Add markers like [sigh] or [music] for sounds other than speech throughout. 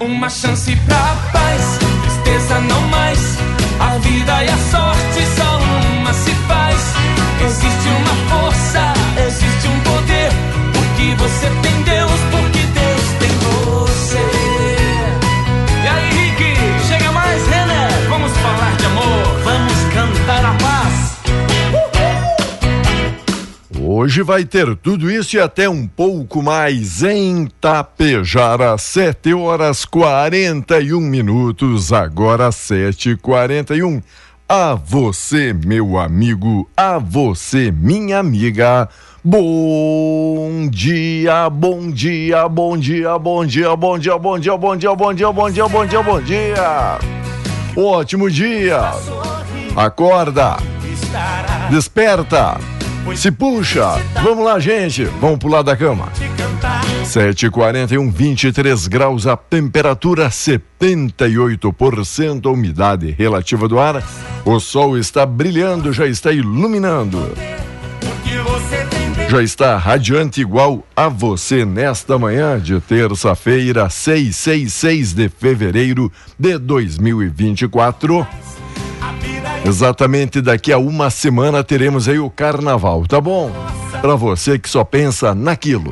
Uma chance pra paz, tristeza não mais. A vida e a Hoje vai ter tudo isso e até um pouco mais em Tapejara, 7 horas 41 minutos, agora 7h41. A você, meu amigo, a você, minha amiga. Bom dia, bom dia, bom dia, bom dia, bom dia, bom dia, bom dia, bom dia, bom dia, bom dia, bom dia. Ótimo dia. Acorda. Desperta. Se puxa. Vamos lá, gente. Vamos pular da cama. 7h41, 23 graus a temperatura, 78% a umidade relativa do ar. O sol está brilhando, já está iluminando. Já está radiante igual a você nesta manhã de terça-feira, 666 de fevereiro de 2024. Exatamente daqui a uma semana teremos aí o carnaval, tá bom? Para você que só pensa naquilo.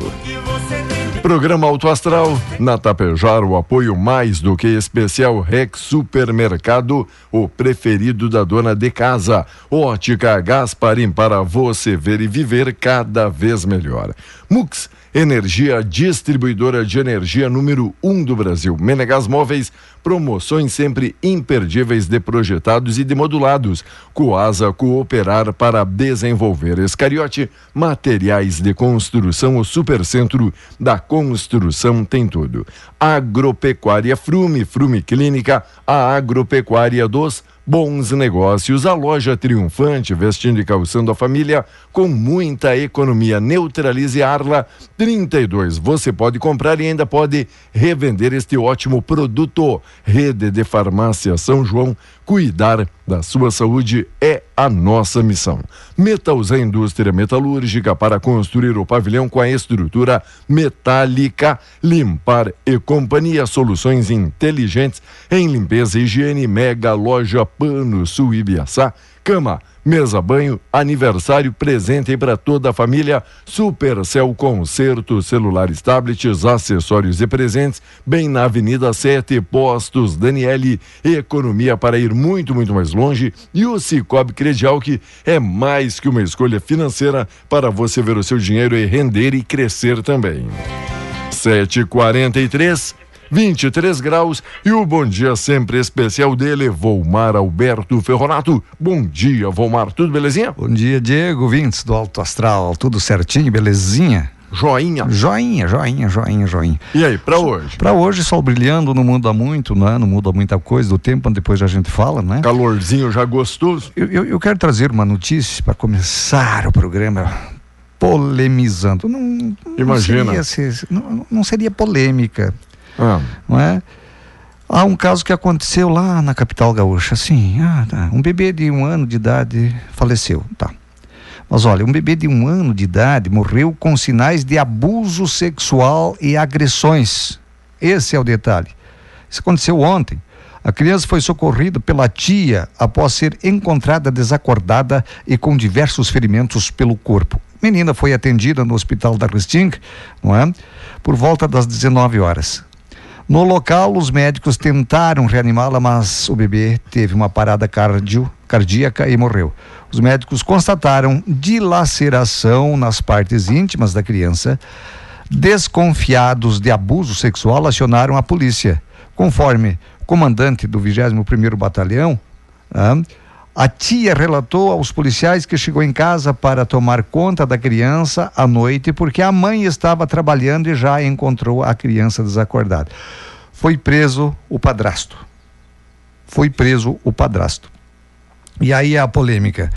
Programa Auto Astral, na Tapejara, o apoio mais do que especial Rex Supermercado, o preferido da dona de casa. Ótica Gasparim para você ver e viver cada vez melhor. Mux, energia distribuidora de energia número um do Brasil. Menegas Móveis, promoções sempre imperdíveis de projetados e de modulados. Coasa Cooperar para desenvolver. Escariote, materiais de construção, o supercentro da construção tem tudo. Agropecuária Frume, Frume Clínica, a agropecuária dos bons negócios. A loja triunfante, vestindo e calçando a família com muita economia. Neutralize Arla 32. Você pode comprar e ainda pode revender este ótimo produto. Rede de Farmácia São João. Cuidar da sua saúde é a nossa missão. Metalza Indústria Metalúrgica para construir o pavilhão com a estrutura metálica. Limpar e Companhia Soluções inteligentes em limpeza e higiene. Mega Loja Pano Sul Ibiaçá. Cama, mesa banho, aniversário, presente para toda a família. Supercel Concerto, celulares, tablets, acessórios e presentes. Bem na Avenida 7, Postos Daniele. Economia para ir muito, muito mais longe. E o Cicobi Credial, que é mais que uma escolha financeira para você ver o seu dinheiro e render e crescer também. 7h43. 23 graus e o bom dia sempre especial dele, Volmar Alberto Ferronato. Bom dia, Volmar, tudo belezinha? Bom dia, Diego, vintes do Alto Astral, tudo certinho, belezinha? Joinha. Joinha, joinha, joinha, joinha. E aí, pra hoje? Pra hoje, sol brilhando, não muda muito, né? Não muda muita coisa do tempo, depois a gente fala, né? Calorzinho já gostoso. Eu, eu, eu quero trazer uma notícia para começar o programa polemizando. Não, não Imagina. Seria, ser- não, não seria polêmica, Ah, não é? Há um caso que aconteceu lá na capital gaúcha, assim, ah, tá, um bebê de um ano de idade faleceu, tá. Mas olha, um bebê de um ano de idade morreu com sinais de abuso sexual e agressões. Esse é o detalhe. Isso aconteceu ontem. A criança foi socorrida pela tia após ser encontrada desacordada e com diversos ferimentos pelo corpo. Menina foi atendida no hospital da Resting, não é? Por volta das 19 horas. No local, os médicos tentaram reanimá-la, mas o bebê teve uma parada cardio, cardíaca e morreu. Os médicos constataram dilaceração nas partes íntimas da criança. Desconfiados de abuso sexual, acionaram a polícia. Conforme comandante do 21º Batalhão, né, a tia relatou aos policiais que chegou em casa para tomar conta da criança à noite porque a mãe estava trabalhando e já encontrou a criança desacordada. Foi preso o padrasto. Foi preso o padrasto. E aí a polêmica.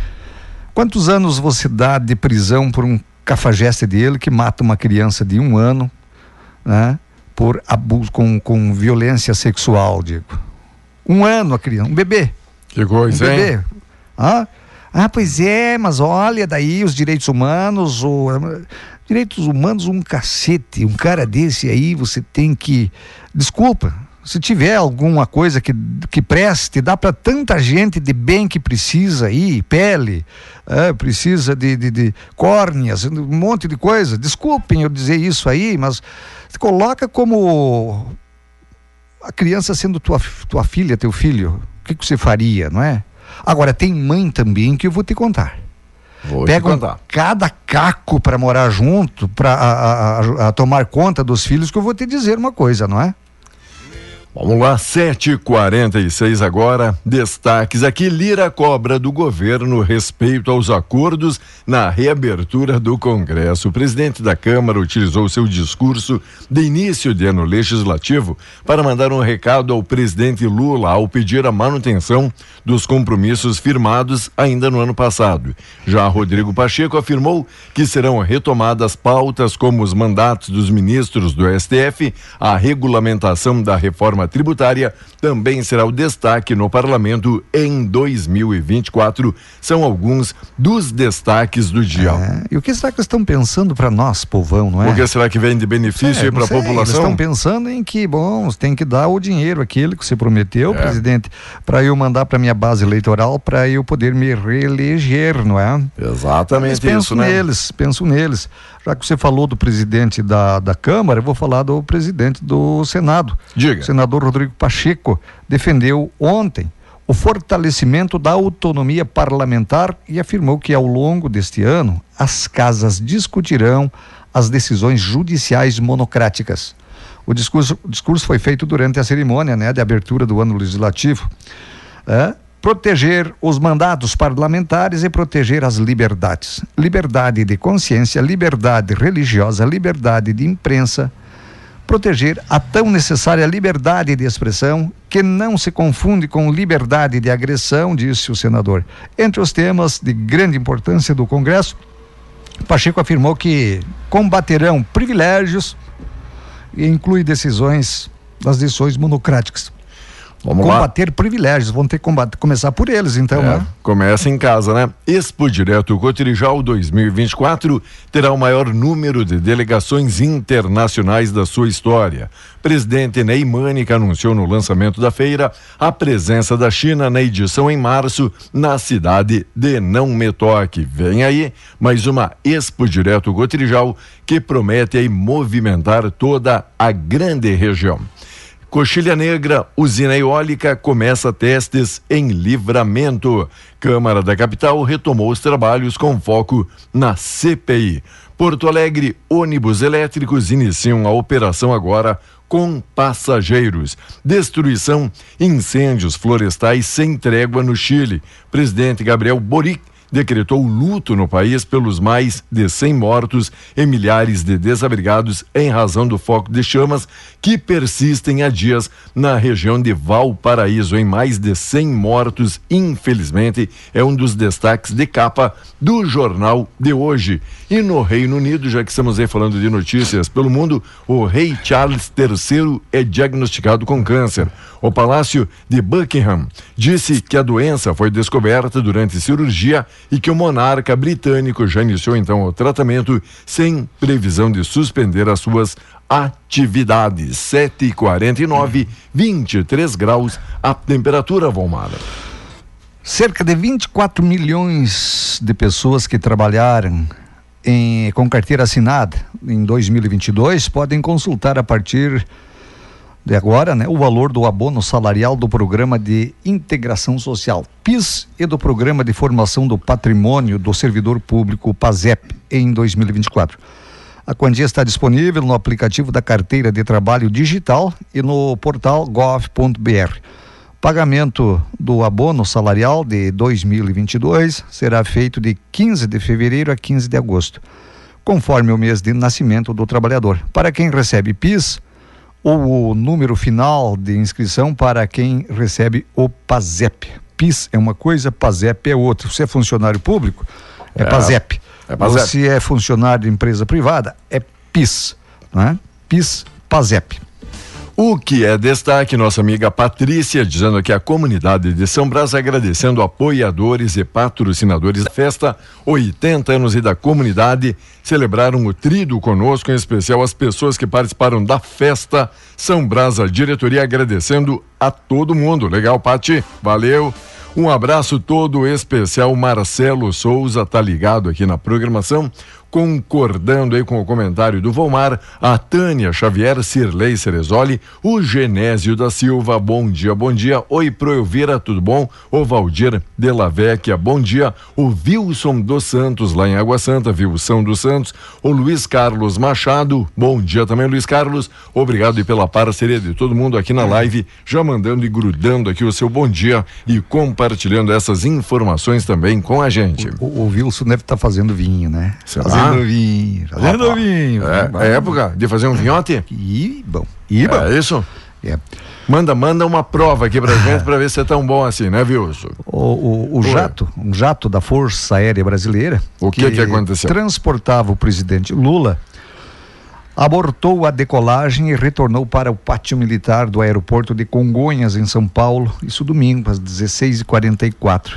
Quantos anos você dá de prisão por um cafajeste dele que mata uma criança de um ano, né? por abuso, com, com violência sexual, digo. Um ano a criança, um bebê. Que coisa, um hein? bebê. Ah, ah, pois é, mas olha, daí os direitos humanos, o, direitos humanos, um cacete, um cara desse aí, você tem que. Desculpa, se tiver alguma coisa que, que preste, dá para tanta gente de bem que precisa aí, pele, é, precisa de, de, de córneas, um monte de coisa. Desculpem eu dizer isso aí, mas coloca como a criança sendo tua, tua filha, teu filho. O que, que você faria, não é? Agora, tem mãe também que eu vou te contar. Vou Pegam te contar. cada caco para morar junto, para tomar conta dos filhos, que eu vou te dizer uma coisa, não é? Vamos lá, 7h46 agora. Destaques aqui: Lira cobra do governo respeito aos acordos na reabertura do Congresso. O presidente da Câmara utilizou seu discurso de início de ano legislativo para mandar um recado ao presidente Lula ao pedir a manutenção dos compromissos firmados ainda no ano passado. Já Rodrigo Pacheco afirmou que serão retomadas pautas como os mandatos dos ministros do STF, a regulamentação da reforma tributária também será o destaque no parlamento em 2024. São alguns dos destaques do dia. É, e o que será que eles estão pensando para nós, povão, não é? O que será que vem de benefício É, para a sei, Eles população? estão pensando em que, bom, tem que dar o dinheiro, aquele que você prometeu, É. presidente, para eu mandar para minha base eleitoral, para eu poder me reeleger, não é? Exatamente penso isso, né? neles, penso neles. Já que você falou do presidente da, da Câmara, eu vou falar do presidente do Senado. Diga. O senador Rodrigo Pacheco defendeu ontem o fortalecimento da autonomia parlamentar e afirmou que ao longo deste ano as casas discutirão as decisões judiciais monocráticas. O discurso, o discurso foi feito durante a cerimônia né, de abertura do ano legislativo. É, proteger os mandatos parlamentares e proteger as liberdades. Liberdade de consciência, liberdade religiosa, liberdade de imprensa, proteger a tão necessária liberdade de expressão, que não se confunde com liberdade de agressão, disse o senador. Entre os temas de grande importância do Congresso, Pacheco afirmou que combaterão privilégios e inclui decisões das decisões monocráticas. Vamos lá. combater privilégios, vão ter que combater, começar por eles, então, É, né? começa em casa, né? Expo Direto Cotrijal 2024 terá o maior número de delegações internacionais da sua história. Presidente Ney Manica anunciou no lançamento da feira a presença da China na edição em março na cidade de Não Me Toque. Vem aí mais uma Expo Direto Cotrijal que promete aí movimentar toda a grande região. Coxilha Negra, usina eólica começa testes em livramento. Câmara da Capital retomou os trabalhos com foco na CPI. Porto Alegre, ônibus elétricos iniciam a operação agora com passageiros. Destruição, incêndios florestais sem trégua no Chile. Presidente Gabriel Boric decretou luto no país pelos mais de 100 mortos e milhares de desabrigados em razão do foco de chamas que persistem há dias na região de Valparaíso. Em mais de 100 mortos, infelizmente, é um dos destaques de capa do jornal de hoje. E no Reino Unido, já que estamos aí falando de notícias pelo mundo, o rei Charles III é diagnosticado com câncer. O Palácio de Buckingham disse que a doença foi descoberta durante cirurgia e que o monarca britânico já iniciou então o tratamento sem previsão de suspender as suas atividades. 7h49, 23 graus a temperatura, Volmara. Cerca de 24 milhões de pessoas que trabalharam em, com carteira assinada em 2022 podem consultar a partir de agora né, o valor do abono salarial do Programa de Integração Social, PIS, e do Programa de Formação do Patrimônio do Servidor Público, PASEP, em 2024. A quantia está disponível no aplicativo da Carteira de Trabalho Digital e no portal gov.br. Pagamento do abono salarial de 2022 será feito de 15 de fevereiro a 15 de agosto, conforme o mês de nascimento do trabalhador. Para quem recebe PIS, ou o número final de inscrição para quem recebe o PASEP. PIS é uma coisa, PASEP é outra. Se é funcionário público, é, é PASEP. É. Se é funcionário de empresa privada, é PIS. Né? PIS, PASEP. O que é destaque, nossa amiga Patrícia, dizendo que a comunidade de São Brás agradecendo apoiadores e patrocinadores da festa, 80 anos e da comunidade, celebraram o trido conosco, em especial as pessoas que participaram da festa. São Brás, a diretoria agradecendo a todo mundo. Legal, Pati? Valeu. Um abraço todo especial. Marcelo Souza tá ligado aqui na programação concordando aí com o comentário do Volmar, a Tânia Xavier, Cirlei Cerezoli, o Genésio da Silva, bom dia, bom dia. Oi, Pro Elvira, tudo bom? O Valdir de la Vecchia, bom dia. O Wilson dos Santos, lá em Água Santa, Wilson dos Santos. O Luiz Carlos Machado, bom dia também, Luiz Carlos. Obrigado e pela parceria de todo mundo aqui na live, já mandando e grudando aqui o seu bom dia e compartilhando essas informações também com a gente. O, o, o Wilson deve estar tá fazendo vinho, né? Será? Fazendo vinho, fazendo Opa. vinho. É, é época de fazer um vinhote? E bom. E bom. É isso? É. Manda, manda uma prova aqui pra gente pra ver se é tão bom assim, né, Wilson? O, o, o jato, um jato da Força Aérea Brasileira. O que que, que aconteceu? Transportava o presidente Lula abortou a decolagem e retornou para o pátio militar do aeroporto de Congonhas, em São Paulo, isso domingo, às 16h44.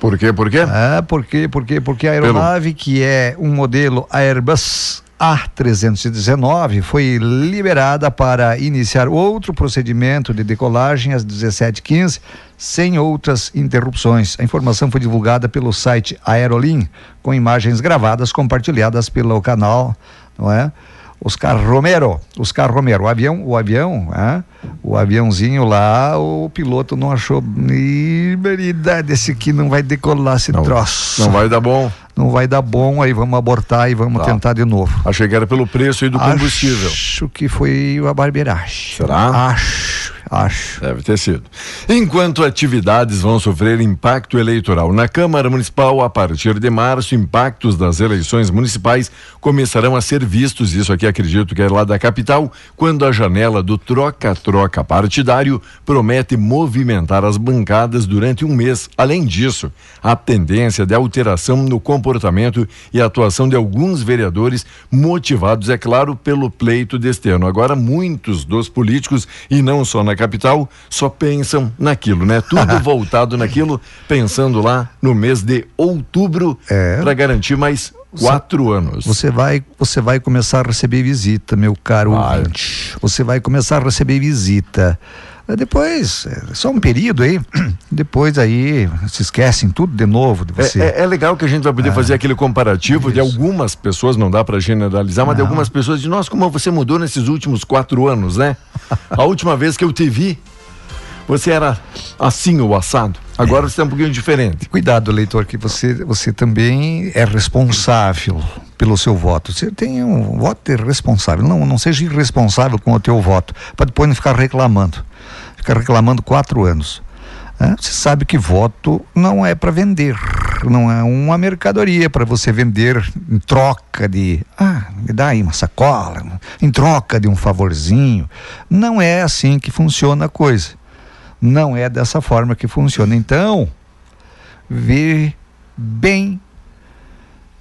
Por quê? Por quê? Ah, por quê? Por quê? Porque a aeronave, Pelo... que é um modelo Airbus A319, foi liberada para iniciar outro procedimento de decolagem às 17h15, sem outras interrupções. A informação foi divulgada pelo site Aerolim, com imagens gravadas compartilhadas pelo canal, não é? Oscar Romero, Oscar Romero, o avião, o avião, ah, o aviãozinho lá, o piloto não achou, verdade, esse aqui não vai decolar esse não, troço. Não vai dar bom. Não vai dar bom, aí vamos abortar e vamos tá. tentar de novo. Achei que era pelo preço e do combustível. Acho que foi a barbeiragem. Será? Acho Acho. Deve ter sido. Enquanto atividades vão sofrer impacto eleitoral na Câmara Municipal, a partir de março, impactos das eleições municipais começarão a ser vistos, isso aqui acredito que é lá da capital, quando a janela do troca-troca partidário promete movimentar as bancadas durante um mês. Além disso, a tendência de alteração no comportamento e atuação de alguns vereadores, motivados, é claro, pelo pleito deste ano. Agora, muitos dos políticos, e não só na capital só pensam naquilo, né? Tudo [laughs] voltado naquilo, pensando lá no mês de outubro é. para garantir mais quatro anos. Você vai, você vai começar a receber visita, meu caro vai. ouvinte. Você vai começar a receber visita. Depois, é só um período aí, [clears throat] depois aí se esquecem tudo de novo de você. É, é, é legal que a gente vai poder ah, fazer aquele comparativo isso. de algumas pessoas, não dá para generalizar, mas não. de algumas pessoas de nós, como você mudou nesses últimos quatro anos, né? [laughs] a última vez que eu te vi, você era assim o assado. Agora é. você é um pouquinho diferente. Cuidado, leitor, que você, você também é responsável pelo seu voto. Você tem um voto responsável. Não, não seja irresponsável com o teu voto, para depois não ficar reclamando fica reclamando quatro anos. Você sabe que voto não é para vender, não é uma mercadoria para você vender em troca de, ah, me dá aí uma sacola, em troca de um favorzinho. Não é assim que funciona a coisa. Não é dessa forma que funciona. Então, vê bem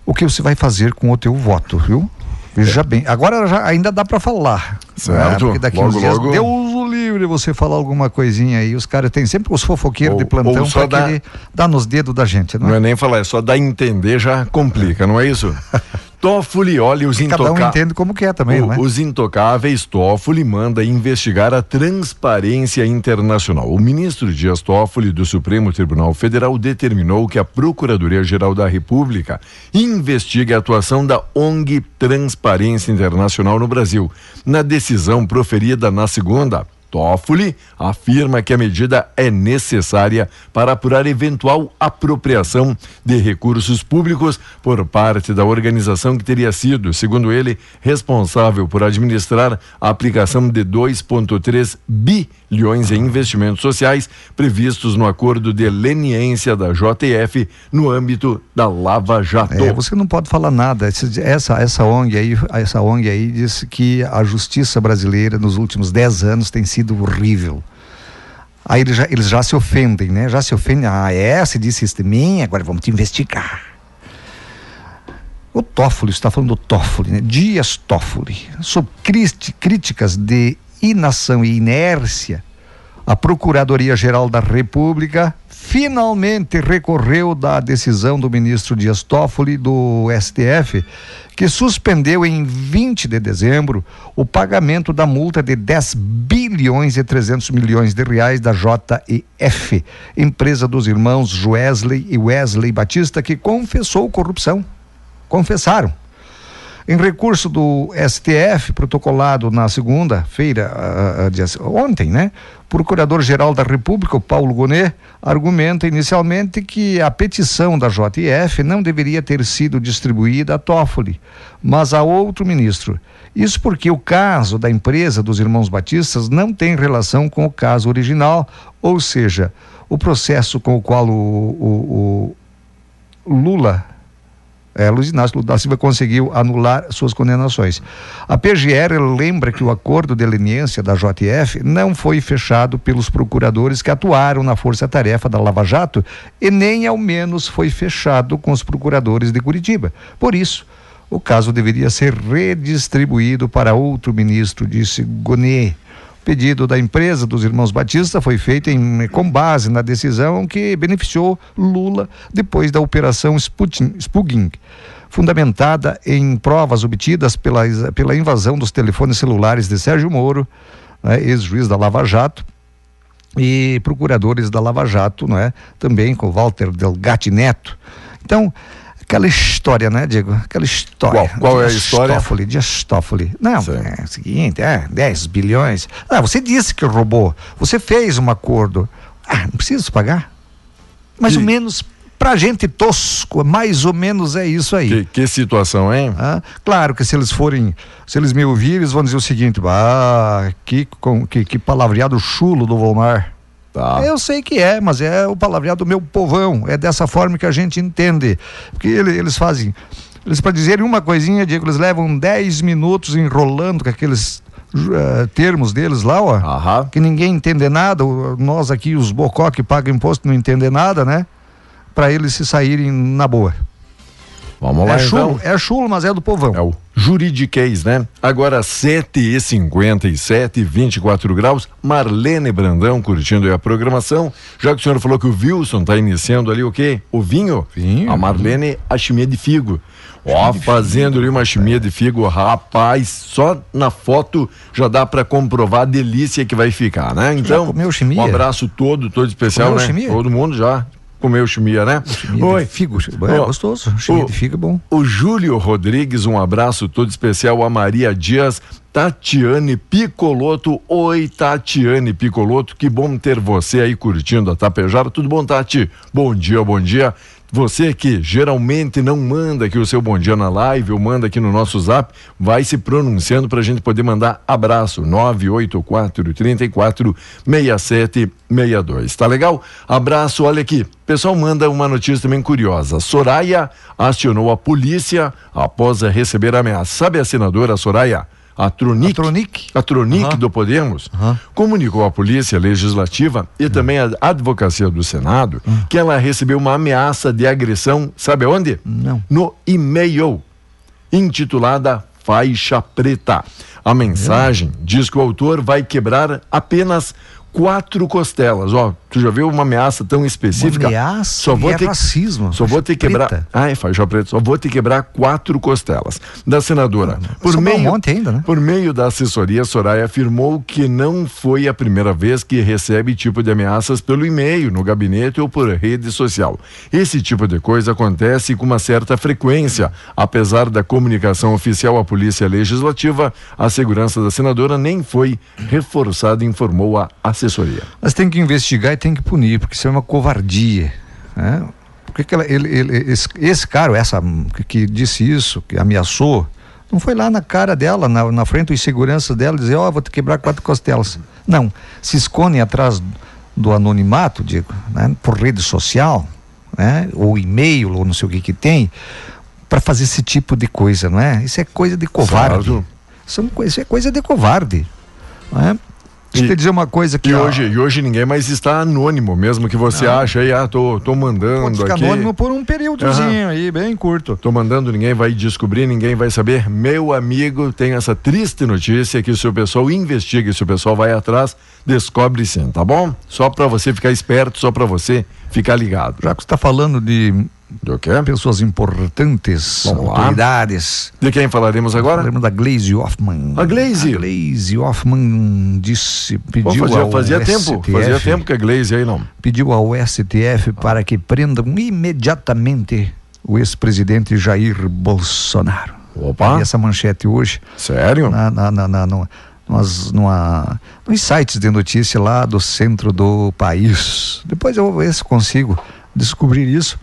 o que você vai fazer com o teu voto, viu? Veja bem. Agora já, ainda dá para falar. Certo. Né? Porque daqui logo, uns dias, logo. Deus o livre você falar alguma coisinha aí. Os caras têm sempre os fofoqueiros Ou- de plantão pra dá- querer dar nos dedos da gente, não Não é? é nem falar, é só dar entender já complica, não é isso? [laughs] Toffoli, olha os Cada um intocáveis. entende como quer também, O- não é? Os intocáveis Toffoli manda investigar a transparência internacional. O ministro Dias Toffoli do Supremo Tribunal Federal determinou que a Procuradoria-Geral da República investigue a atuação da ONG Transparência Internacional no Brasil. Na decisão proferida na segunda, Toffoli afirma que a medida é necessária para apurar eventual apropriação de recursos públicos por parte da organização que teria sido, segundo ele, responsável por administrar a aplicação de 2,3 bilhões em investimentos sociais previstos no acordo de leniência da JF no âmbito da Lava Jato. É, você não pode falar nada. Essa, essa ONG aí, essa ONG aí disse que a justiça brasileira nos últimos 10 anos tem sido horrível. Aí eles já, eles já se ofendem, né? Já se ofendem. Ah, é, você disse isso de mim, agora vamos te investigar. O Toffoli, está falando do Toffoli, né? Dias Toffoli, sob críticas de inação e inércia, a Procuradoria-Geral da República finalmente recorreu da decisão do ministro Dias Toffoli do STF, que suspendeu em 20 de dezembro o pagamento da multa de 10 bilhões e 300 milhões de reais da JEF, empresa dos irmãos Wesley e Wesley Batista, que confessou corrupção. Confessaram. Em recurso do STF, protocolado na segunda-feira, ah, ah, dias- ontem, né? Procurador-Geral da República, Paulo Gonet, argumenta inicialmente que a petição da JF não deveria ter sido distribuída a Toffoli, mas a outro ministro. Isso porque o caso da empresa dos irmãos Batistas não tem relação com o caso original, ou seja, o processo com o qual o- o- o Lula é, Luiz Inácio da Silva conseguiu anular suas condenações. A PGR lembra que o acordo de leniência da JF não foi fechado pelos procuradores que atuaram na força-tarefa da Lava Jato e nem ao menos foi fechado com os procuradores de Curitiba. Por isso, o caso deveria ser redistribuído para outro ministro, disse Gonet. Pedido da empresa dos irmãos Batista foi feito em, com base na decisão que beneficiou Lula depois da operação Spugin, fundamentada em provas obtidas pela, pela invasão dos telefones celulares de Sérgio Moro, né, ex-juiz da Lava Jato, e procuradores da Lava Jato, não é? Também com Walter Delgatti Neto. Então, aquela história, né, Diego? Aquela história. Qual- qual é a história? Toffoli, Dias Toffoli. Não, Sim. é o seguinte, é, 10 bilhões. Ah, você disse que roubou. Você fez um acordo. Ah, não precisa pagar. Mais ou menos, pra gente tosco, mais ou menos é isso aí. Que, que situação, hein? Ah, claro que se eles forem, se eles me ouvirem, eles vão dizer o seguinte: ah, que, com, que, que palavreado chulo do Volmar. Tá. Eu sei que é, mas é o palavreado do meu povão. É dessa forma que a gente entende. Porque ele- eles fazem. Eles, para dizerem uma coisinha, Diego, eles levam 10 minutos enrolando com aqueles eh, termos deles lá, ó. Aham. Que ninguém entende nada. Nós aqui, os bocó que pagam imposto, não entendem nada, né? Para eles se saírem na boa. Vamos lá, é chulo, então. é chulo, mas é do povão. É o juridiquês, né? Agora 7h57, 24 graus. Marlene Brandão curtindo aí a programação. Já que o senhor falou que o Wilson tá iniciando ali o quê? O vinho? Vinho. A Marlene, a chimia de figo. Ó, fazendo ali uma chimia de figo, rapaz, só na foto já dá pra comprovar a delícia que vai ficar, né? Então, chimia? um abraço todo, todo especial, Comeu né? chimia? Todo mundo já comeu chimia, né? Chimia Oi. figo. É Ó, gostoso. Chimia o- de figo é bom. o Júlio Rodrigues, um abraço todo especial a Maria Dias, Tatiane Picoloto. Oi, Tatiane Picoloto, que bom ter você aí curtindo a Tapejara. Tudo bom, Tati? Bom dia, bom dia. Você que geralmente não manda aqui o seu bom dia na live ou manda aqui no nosso zap, vai se pronunciando para a gente poder mandar abraço. 984 34 6762. Tá legal? Abraço, olha aqui. Pessoal manda uma notícia também curiosa. Soraya acionou a polícia após receber ameaça. Sabe a senadora Soraya? A Tronic, A Tronic? a Tronic Aham. do Podemos, Aham. comunicou à Polícia Legislativa e também à Advocacia do Senado que ela recebeu uma ameaça de agressão, sabe aonde? Não. No e-mail, intitulada faixa preta. A mensagem diz que o autor vai quebrar apenas quatro costelas. Ó, tu já viu uma ameaça tão específica? Uma ameaça só vou e é ter racismo. Só vou ter que quebrar. Preta. Ah, é faixa preta. Só vou ter que quebrar quatro costelas. Da senadora. Por Sobrou um meio, monte ainda, né? por meio da assessoria, Soraya afirmou que não foi a primeira vez que recebe tipo de ameaças pelo e-mail, no gabinete ou por rede social. Esse tipo de coisa acontece com uma certa frequência. Apesar da comunicação oficial à Polícia Legislativa, a segurança da senadora nem foi reforçada, informou a assessoria. Mas tem que investigar e tem que punir, porque isso é uma covardia. Né? Por que ela- ele, ele- esse, esse cara, essa que, que disse isso, que ameaçou, não foi lá na cara dela, na, na frente dos seguranças dela, dizer, ó, vou te quebrar quatro costelas. Não, se escondem atrás do anonimato, digo, né? por rede social, né? ou e-mail, ou não sei o que que tem, para fazer esse tipo de coisa, não é? Isso é coisa de covarde. São, coi- isso é coisa de covarde. Não é? Deixa eu E- te dizer uma coisa que E hoje, e hoje ninguém mais está anônimo, mesmo que você ache aí, ah, tô, tô mandando Pode ficar aqui. anônimo por um períodozinho aí, bem curto. Tô mandando, ninguém vai descobrir, ninguém vai saber. Meu amigo, tem essa triste notícia que se o pessoal investiga, se o pessoal vai atrás, descobre sim, tá bom? Só para você ficar esperto, só para você ficar ligado. Já que você está falando de Do pessoas importantes, autoridades, De quem falaremos agora? lembra da Glaze Hoffman. A Glaze? A Glaze Hoffman disse, pediu fazia ao fazia tempo, STF, fazia tempo que a Glaze aí não. pediu ao STF para que prendam imediatamente o ex-presidente Jair Bolsonaro. Opa. E essa manchete hoje Sério? na, na, na, na, no- numas, numa, nos sites de notícia lá do centro do país. Depois eu vou ver se consigo descobrir isso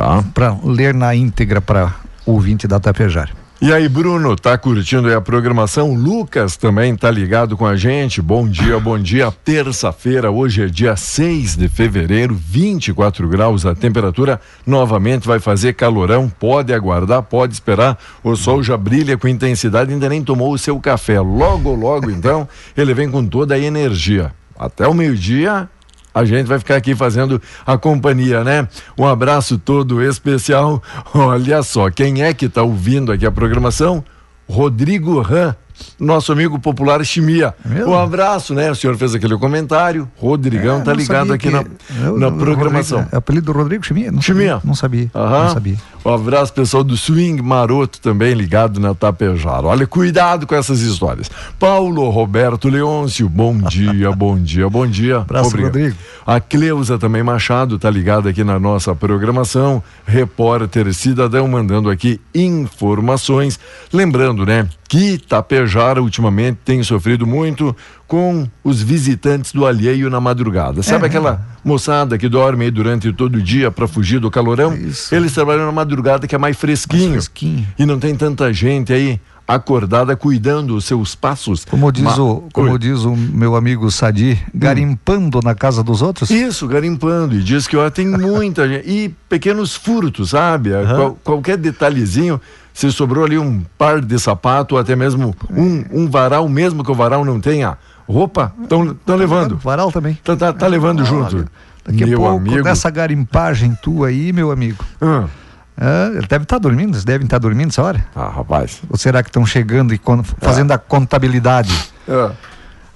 Tá. para ler na íntegra para ouvinte da Tapejara. E aí, Bruno, tá curtindo aí a programação? Lucas também tá ligado com a gente. Bom dia, bom dia. Terça-feira, hoje é dia 6 de fevereiro, 24 graus a temperatura. Novamente vai fazer calorão. Pode aguardar, pode esperar. O sol já brilha com intensidade, ainda nem tomou o seu café. Logo, logo, então, ele vem com toda a energia. Até o meio-dia, a gente vai ficar aqui fazendo a companhia, né? Um abraço todo especial. [laughs] Olha só, quem é que está ouvindo aqui a programação? Rodrigo Ram, nosso amigo popular Chimia. É? Um abraço, né? O senhor fez aquele comentário. Rodrigão É, tá ligado aqui que- na, eu- na o programação. Rodrigo- É apelido do Rodrigo Chimia? Não Chimia. sabia. Não sabia. Aham. Não sabia. Um abraço, pessoal do Swing Maroto também ligado na Tapejara. Olha, cuidado com essas histórias. Paulo Roberto Leôncio, bom dia, [laughs] bom dia, bom dia. Abraço, Rodrigo. A Cleusa também Machado tá ligada aqui na nossa programação. Repórter cidadão mandando aqui informações. Lembrando, né, que Tapejara ultimamente tem sofrido muito com os visitantes do alheio na madrugada. Sabe É. aquela moçada que dorme aí durante todo o dia para fugir do calorão? Isso. Eles trabalham na madrugada que é mais fresquinho. Mais fresquinho. E não tem tanta gente aí acordada cuidando os seus passos. Como diz, o, como diz o meu amigo Sadi, garimpando na casa dos outros. Isso, garimpando. E diz que ó, tem muita [laughs] gente. E pequenos furtos, sabe? Qual- qualquer detalhezinho. Se sobrou ali um par de sapato, ou até mesmo um, um varal, mesmo que o varal não tenha roupa, estão levando. Varal também. Tá, tá- tá levando Olha, junto. Daqui Meu a pouco, amigo. dessa garimpagem tua aí, meu amigo. Ah, ele deve estar dormindo, eles devem estar dormindo essa hora. ah, rapaz. Ou será que estão chegando e fazendo a contabilidade? Ah,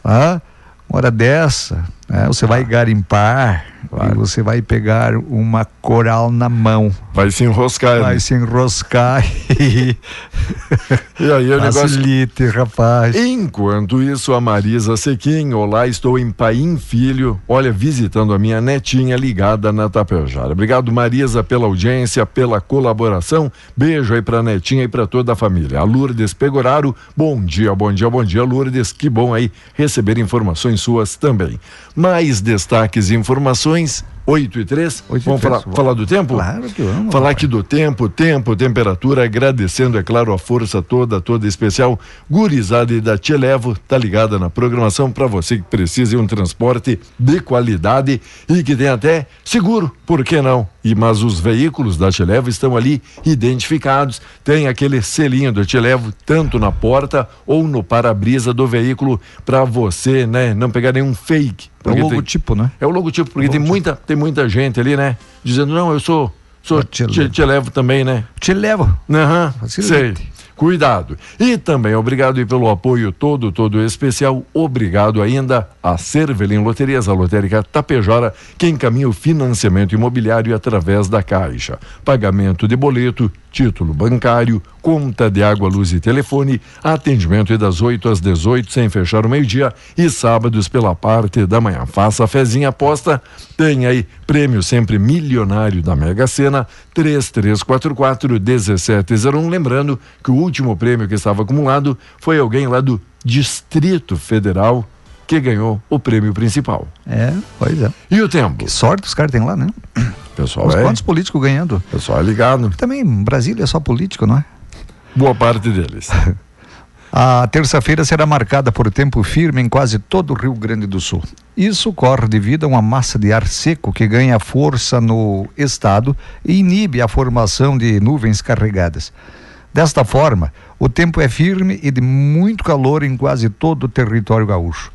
Ah, uma hora dessa, né, você vai garimpar Claro. e você vai pegar uma coral na mão, vai se enroscar. vai né? se enroscar [laughs] e E aí o negócio. facilite, rapaz. Enquanto isso, a Marisa Sequim, olá, estou em Paim Filho, olha, visitando a minha netinha ligada na Tapejara. Obrigado, Marisa, pela audiência, pela colaboração. Beijo aí pra netinha e pra toda a família. A Lourdes Pegoraro, bom dia, bom dia, bom dia, Lourdes. Que bom aí receber informações suas também. Mais destaques e informações. 8 e 3. Oito e Vamos três. falar, falar do tempo? Claro que vamos. Falar aqui do tempo, tempo, temperatura, agradecendo, é claro, a força toda, toda especial. Gurizada e da Te Levo, tá ligada na programação para você que precisa de um transporte de qualidade e que tem até seguro, por que não? E mas os veículos da Te Levo estão ali identificados, tem aquele selinho do Te Levo tanto na porta ou no para-brisa do veículo para você, né, não pegar nenhum fake. É o porque tem- logotipo, né? é o logotipo, porque tem muita, tem muita gente ali, né? Dizendo, não, eu sou, sou Eu te te, levo. te levo também, né? Te levo. Aham, Facilite. sei. Cuidado. E também obrigado e pelo apoio todo, todo especial. Obrigado ainda a Cervelim Loterias, a lotérica Tapejara, que encaminha o financiamento imobiliário através da Caixa. Pagamento de boleto, título bancário, conta de água, luz e telefone, atendimento é das 8 às 18 sem fechar o meio-dia e sábados pela parte da manhã. Faça a fezinha aposta, tem aí prêmio sempre milionário da Mega Sena 3344 1701, lembrando que o último prêmio que estava acumulado foi alguém lá do Distrito Federal que ganhou o prêmio principal. É, pois é. E o tempo? Que sorte os caras têm lá, né? Pessoal Os é, quantos políticos ganhando? pessoal é ligado. Também Brasília é só político, não é? Boa parte deles. [laughs] A terça-feira será marcada por tempo firme em quase todo o Rio Grande do Sul. Isso ocorre devido a uma massa de ar seco que ganha força no estado e inibe a formação de nuvens carregadas. Desta forma, o tempo é firme e de muito calor em quase todo o território gaúcho.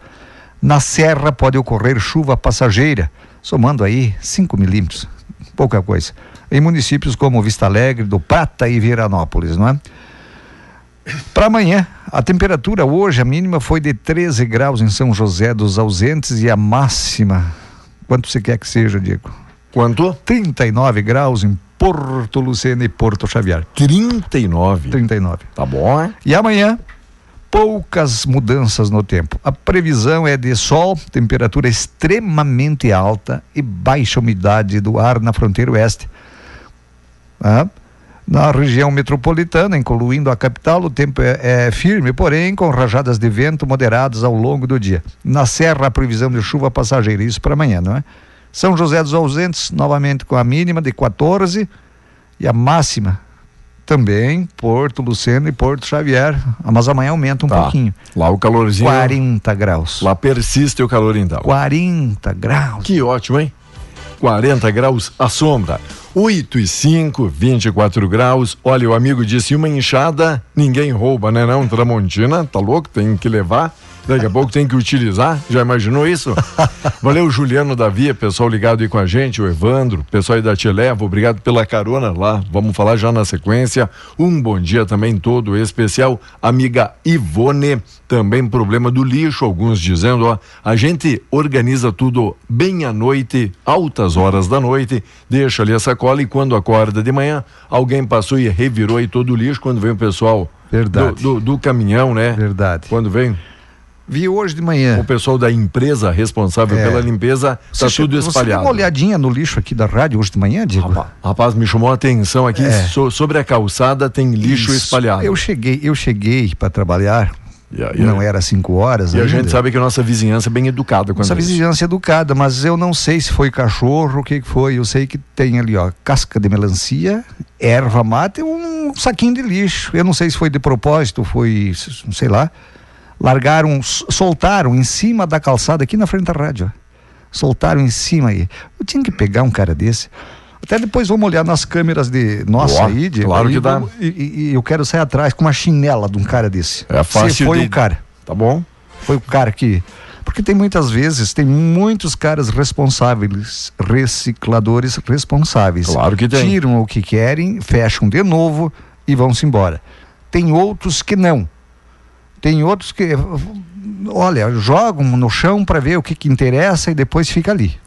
Na serra pode ocorrer chuva passageira, somando aí 5 milímetros, pouca coisa. Em municípios como Vista Alegre, do Prata e Viranópolis, não é? Para amanhã, a temperatura hoje, a mínima foi de 13 graus em São José dos Ausentes e a máxima, quanto você quer que seja, Diego? Quanto? 39 graus em Porto Lucena e Porto Xavier. 39. 39. Tá bom, é? E amanhã, poucas mudanças no tempo. A previsão é de sol, temperatura extremamente alta e baixa umidade do ar na fronteira oeste. Ah, Na região metropolitana, incluindo a capital, o tempo é, é firme, porém com rajadas de vento moderadas ao longo do dia. Na Serra, a previsão de chuva passageira, isso para amanhã, não é? São José dos Ausentes, novamente com a mínima de 14 e a máxima também, Porto Luceno e Porto Xavier. Ah, Mas amanhã aumenta um Tá. pouquinho. Lá o calorzinho. 40 graus. Lá persiste o calor então. 40 graus. Que ótimo, hein? 40 graus à sombra. 8 e 5, 24 graus. Olha, o amigo disse: uma enxada, ninguém rouba, né? Não, Tramontina, tá louco? Tem que levar. Daqui a pouco tem que utilizar. Já imaginou isso? [laughs] Valeu, Juliano Davi, pessoal ligado aí com a gente, o Evandro, pessoal aí da Televa, obrigado pela carona lá. Vamos falar já na sequência. Um bom dia também todo especial. Amiga Ivone, também problema do lixo, alguns dizendo, ó, a gente organiza tudo bem à noite, altas horas da noite, deixa ali a sacola e quando acorda de manhã, alguém passou e revirou aí todo o lixo quando vem o pessoal Verdade. do, do- do caminhão, né? Verdade. Quando vem Vi hoje de manhã. o pessoal da empresa responsável É. pela limpeza, tá Você tudo che- Você espalhado. uma olhadinha no lixo aqui da rádio hoje de manhã, Diego? Rapaz, rapaz, me chamou a atenção aqui, É. so- sobre a calçada tem lixo Isso. espalhado. Eu cheguei, eu cheguei para trabalhar, a- e a- não era cinco horas E a ainda. gente sabe que a nossa vizinhança é bem educada quando Essa vizinhança educada, mas eu não sei se foi cachorro, o que foi. Eu sei que tem ali, ó, casca de melancia, erva mate e um saquinho de lixo. Eu não sei se foi de propósito, foi, sei lá. Largaram, soltaram em cima da calçada aqui na frente da rádio. Soltaram em cima aí. Eu tinha que pegar um cara desse. Até depois vamos olhar nas câmeras de nossa Ó, aí, Diego, claro aí que dá. E, e- e eu quero sair atrás com uma chinela de um cara desse. É fácil Se foi de- o cara Tá bom? foi o cara que. Porque tem muitas vezes, tem muitos caras responsáveis, recicladores responsáveis. Claro que tem. Tiram o que querem, fecham de novo e vão-se embora. Tem outros que não. Tem outros que, olha, jogam no chão para ver o que, que interessa e depois fica ali.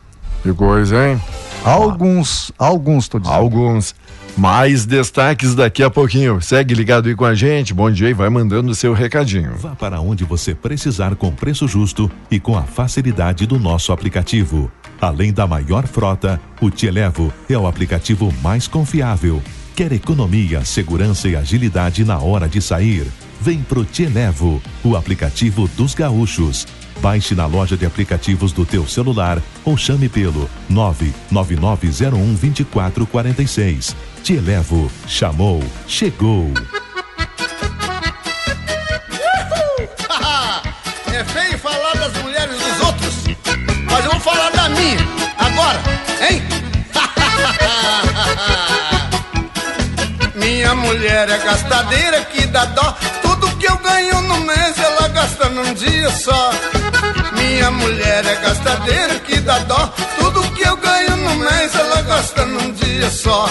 Que coisa, hein? Alguns, alguns, tô dizendo. Alguns. Mais destaques daqui a pouquinho. Segue ligado aí com a gente. Bom dia e vai mandando o seu recadinho. Vá para onde você precisar com preço justo e com a facilidade do nosso aplicativo. Além da maior frota, o Te Levo é o aplicativo mais confiável. Quer economia, segurança e agilidade na hora de sair? Vem pro Te Levo, o aplicativo dos gaúchos. Baixe na loja de aplicativos do teu celular ou chame pelo 999012446. Te Levo, chamou, chegou. [laughs] É feio falar das mulheres dos outros, mas eu vou falar da minha agora, hein? [laughs] minha mulher é gastadeira que dá dó que eu ganho no mês ela gasta num dia só. Minha mulher é gastadeira que dá dó. Tudo que eu ganho no mês ela gasta num dia só.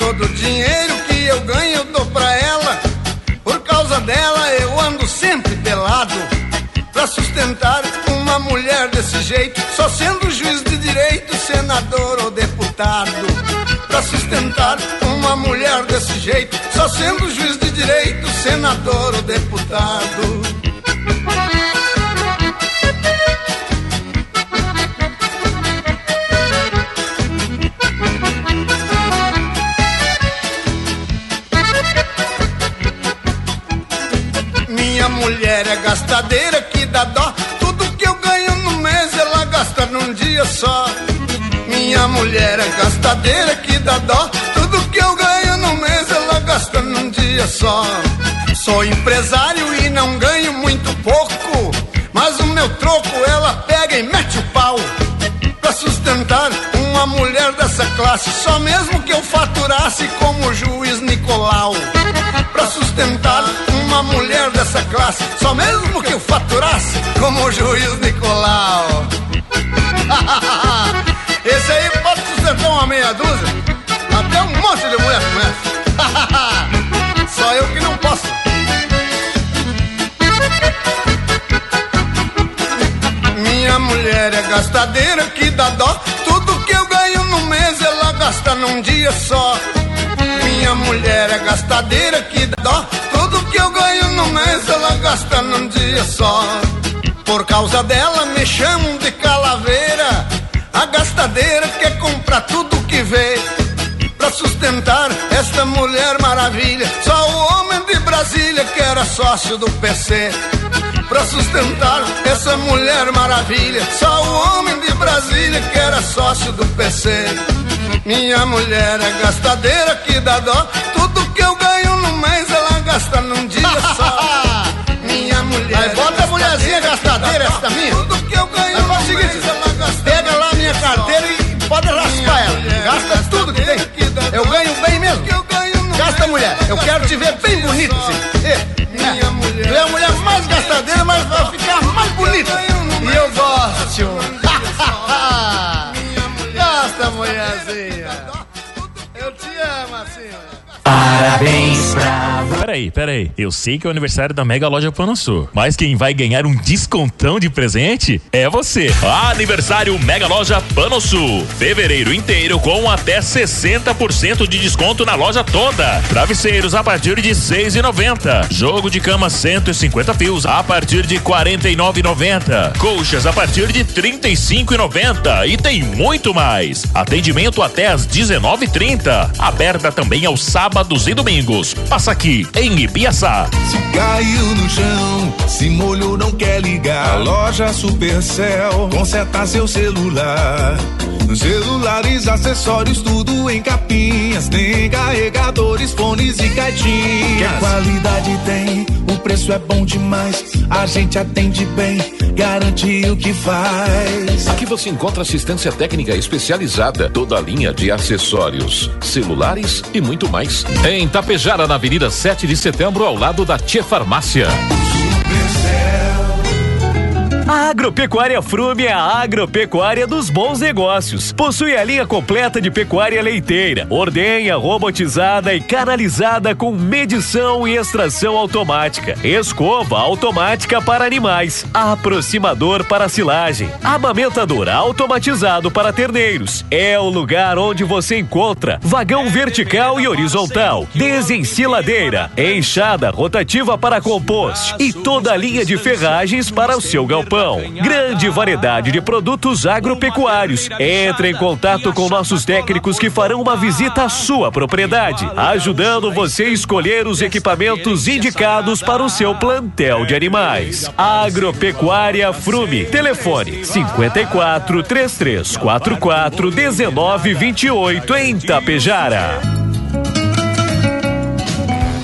Todo o dinheiro que eu ganho eu dou pra ela. Por causa dela eu ando sempre pelado. Pra sustentar uma mulher desse jeito, só sendo juiz de direito, senador ou deputado. Pra sustentar uma mulher desse jeito, só sendo juiz senador ou deputado. Minha mulher é gastadeira que dá dó. Tudo que eu ganho no mês ela gasta num dia só. Minha mulher é gastadeira que dá dó. Tudo que eu ganho no mês ela gasta num dia só. Sou empresário e não ganho muito pouco. Mas o meu troco ela pega e mete o pau. Pra sustentar uma mulher dessa classe, só mesmo que eu faturasse como o juiz Nicolau. Pra sustentar uma mulher dessa classe, só mesmo que eu faturasse como o juiz Nicolau. [laughs] gastadeira que dá dó. Tudo que eu ganho no mês ela gasta num dia só. Minha mulher é gastadeira que dá dó. Tudo que eu ganho no mês ela gasta num dia só. Por causa dela me chamam de calaveira. A gastadeira quer comprar tudo que vê. Pra sustentar esta mulher maravilha. Só o Brasília que era sócio do PC. Pra sustentar essa mulher maravilha. Só o homem de Brasília que era sócio do PC. Minha mulher é gastadeira que dá dó. Tudo que eu ganho no mês ela gasta num dia [laughs] só. Minha mulher. Aí bota a mulherzinha gastadeira, essa minha. Tudo que eu ganho Aí no o mês seguinte, ela gasta Pega lá minha carteira e Parabéns pra Peraí, peraí. Eu sei que é o aniversário da Mega Loja Pano Sul, mas quem vai ganhar um descontão de presente é você. Aniversário Mega Loja Pano Sul. Fevereiro inteiro com até 60% de desconto na loja toda. Travesseiros a partir de 6,90. Jogo de cama 150 fios a partir de 49,90. Colchas a partir de 35,90 e tem muito mais. Atendimento até às 19:30. Aberta também aos sábados e domingos. Passa aqui em Ibiaçá. Se caiu no chão, se molhou, não quer ligar. A loja Supercell conserta seu celular. Celulares, acessórios, tudo em capinhas. Tem carregadores, fones e caixinhas. Que qualidade tem, o preço é bom demais. A gente atende bem, garante o que faz. Aqui você encontra assistência técnica especializada, toda a linha de acessórios, celulares e muito mais. Em Tapejara, na Avenida 7 de Setembro, ao lado da Tia Farmácia. A Agropecuária Frume é a agropecuária dos bons negócios. Possui a linha completa de pecuária leiteira, ordenha, robotizada e canalizada com medição e extração automática, escova automática para animais, aproximador para silagem, amamentador automatizado para terneiros. É o lugar onde você encontra vagão vertical e horizontal, desenciladeira, enxada rotativa para compost e toda a linha de ferragens para o seu galpão. Grande variedade de produtos agropecuários. Entre em contato com nossos técnicos que farão uma visita à sua propriedade, ajudando você a escolher os equipamentos indicados para o seu plantel de animais. Agropecuária Frume. Telefone 54 3344 1928 em Tapejara.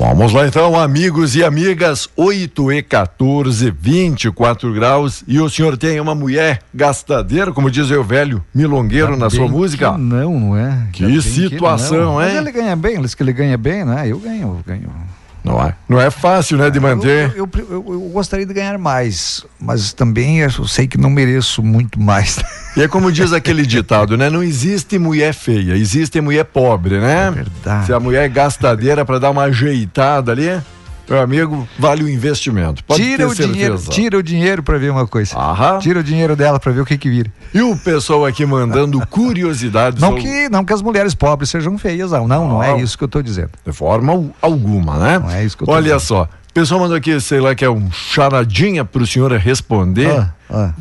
Vamos lá então, amigos e amigas, 8 e 14, 24 graus. E o senhor tem uma mulher gastadeira, como diz o velho milongueiro na sua música? Não, não é. Que situação, que hein? Mas ele ganha bem, ele diz que ele ganha bem, né? Eu ganho, eu ganho. Não é, não é fácil, né, de manter. Eu, eu, eu, eu, gostaria de ganhar mais, mas também eu sei que não mereço muito mais. E é como diz aquele ditado, né? Não existe mulher feia, existe mulher pobre, né? É verdade. Se a mulher é gastadeira para dar uma ajeitada ali, meu amigo, vale o investimento. Pode tira o certeza. dinheiro, tira o dinheiro para ver uma coisa. Aham. Tira o dinheiro dela para ver o que que vira. E o pessoal aqui mandando [laughs] curiosidades. Não ao- que, não que as mulheres pobres sejam feias, não. Não, não é isso que eu estou dizendo. De forma al- alguma, né? Não é isso que eu tô Olha dizendo. só, o pessoal mandou aqui, sei lá, que é um charadinha pro senhor responder. Ah, ah.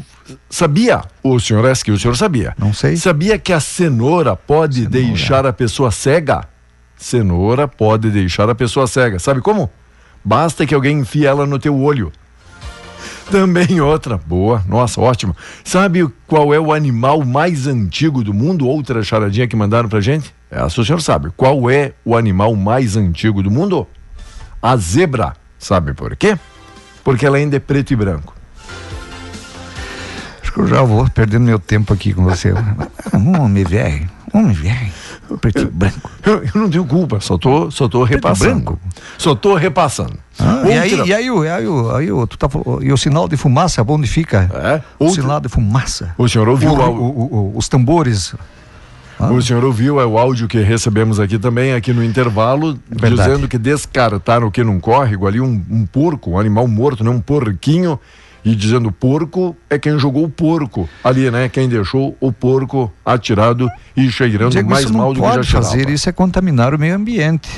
Sabia? O senhor é que o senhor sabia? Não sei. Sabia que a cenoura pode deixar a pessoa cega? Cenoura pode deixar a pessoa cega. Sabe como? Basta que alguém enfie ela no teu olho. Também outra, boa, nossa, ótimo. Sabe qual é o animal mais antigo do mundo? Outra charadinha que mandaram pra gente? Essa o senhor sabe. Qual é o animal mais antigo do mundo? A zebra. Sabe por quê? Porque ela ainda é preto e branco. Acho que eu já vou perdendo meu tempo aqui com você. [laughs] Um homem velho, um velho, preto e branco. Eu, eu não tenho culpa, só tô, só tô repassando. branco? Só tô repassando. Ah, e, aí, e aí, o- aí, aí, o- tu tá, e o sinal de fumaça, onde fica? É? O Outra- sinal de fumaça. O senhor ouviu O- o, o- os tambores. o senhor ouviu é o áudio que recebemos aqui também, aqui no intervalo, Verdade. dizendo que descartaram que num córrego ali um, um porco, um animal morto, né? um porquinho, e dizendo porco é quem jogou o porco ali, né? Quem deixou o porco atirado e cheirando Diego, mais mal do que já pode cheirava. fazer, isso é contaminar o meio ambiente.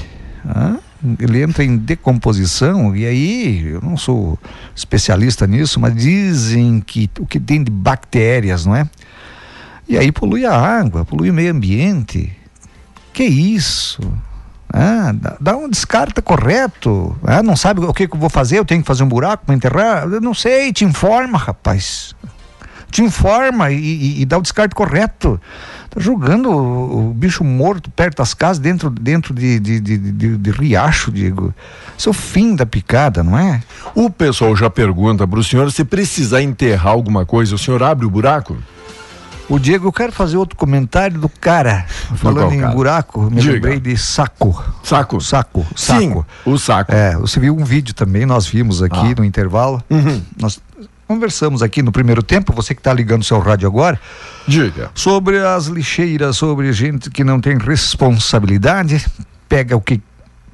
Hã? Ele entra em decomposição e aí, eu não sou especialista nisso, mas dizem que o que tem de bactérias, não é? E aí polui a água, polui o meio ambiente. Que isso? Ah, dá, um descarta correto. Ah, não sabe o que, que eu vou fazer? Eu tenho que fazer um buraco para enterrar? Eu não sei, te informa, rapaz. Te informa e, e- e dá o descarte correto. Tá jogando o, o bicho morto perto das casas, dentro, dentro de, de, de, de- de riacho, Diego. Isso é o fim da picada, não é? O pessoal já pergunta para o senhor se precisar enterrar alguma coisa, o senhor abre o buraco? O Diego, eu quero fazer outro comentário do cara. Falando em cara? buraco, me Diga. lembrei de saco. Saco? Saco, saco. Sim, o saco. É, você viu um vídeo também, nós vimos aqui Ah. no intervalo. Uhum. Nós conversamos aqui no primeiro tempo, você que está ligando o seu rádio agora, Diga. sobre as lixeiras, sobre gente que não tem responsabilidade, pega o que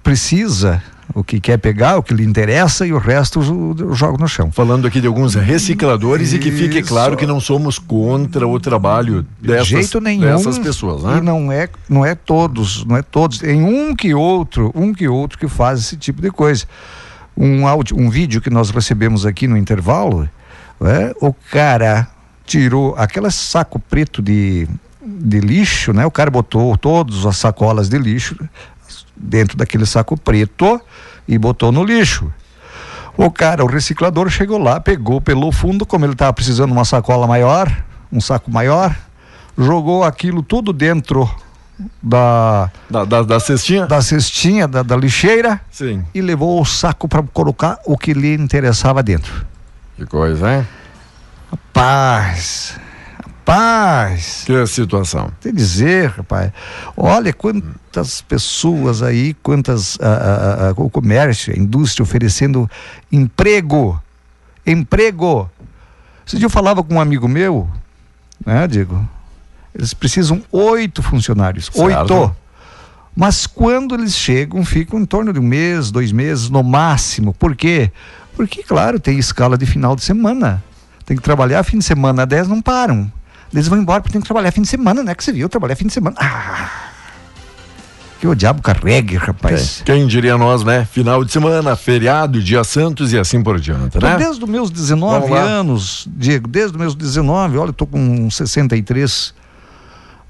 precisa, o que quer pegar, o que lhe interessa e o resto jo- joga no chão. Falando aqui de alguns recicladores e que fique Isso. claro que não somos contra o trabalho dessas, de jeito nenhum. dessas pessoas, né? E não é, não é todos, não é todos. Tem um que outro, um que outro que faz esse tipo de coisa. Um áudio, um vídeo que nós recebemos aqui no intervalo, é, o cara tirou aquele saco preto de, de lixo, né? O cara botou todas as sacolas de lixo dentro daquele saco preto e botou no lixo. O cara, o reciclador chegou lá, pegou pelo fundo, como ele estava precisando de uma sacola maior, um saco maior, jogou aquilo tudo dentro da Da, da, da cestinha? da cestinha da, da lixeira Sim. e levou o saco para colocar o que lhe interessava dentro. Que coisa, hein? Rapaz, rapaz, Que situação. te dizer, rapaz, olha quantas pessoas aí, quantas ah, ah, ah, o comércio, a indústria oferecendo emprego, emprego. Esse dia eu falava com um amigo meu, né, Diego? Eles precisam oito funcionários, Certo. oito. Mas quando eles chegam, ficam em torno de um mês, dois meses no máximo. Por quê? Porque, claro, tem escala de final de semana. Tem que trabalhar fim de semana, 10 não param. Eles vão embora porque tem que trabalhar fim de semana, né? Que você viu, trabalhar fim de semana. Ah! Que o diabo carregue, rapaz. Quem diria nós, né? Final de semana, feriado, dia santos e assim por diante, Então, né? desde os meus 19 Vamos lá. anos, Diego, desde os meus 19, olha, eu tô com 63.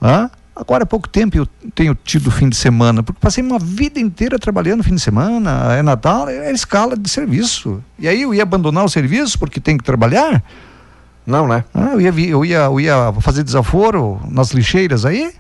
Hã? Agora há pouco tempo eu tenho tido fim de semana, porque passei uma vida inteira trabalhando fim de semana, é Natal, é escala de serviço. E aí eu ia abandonar o serviço porque tem que trabalhar? Não, né? Ah, eu, ia, eu, ia, eu ia fazer desaforo nas lixeiras aí?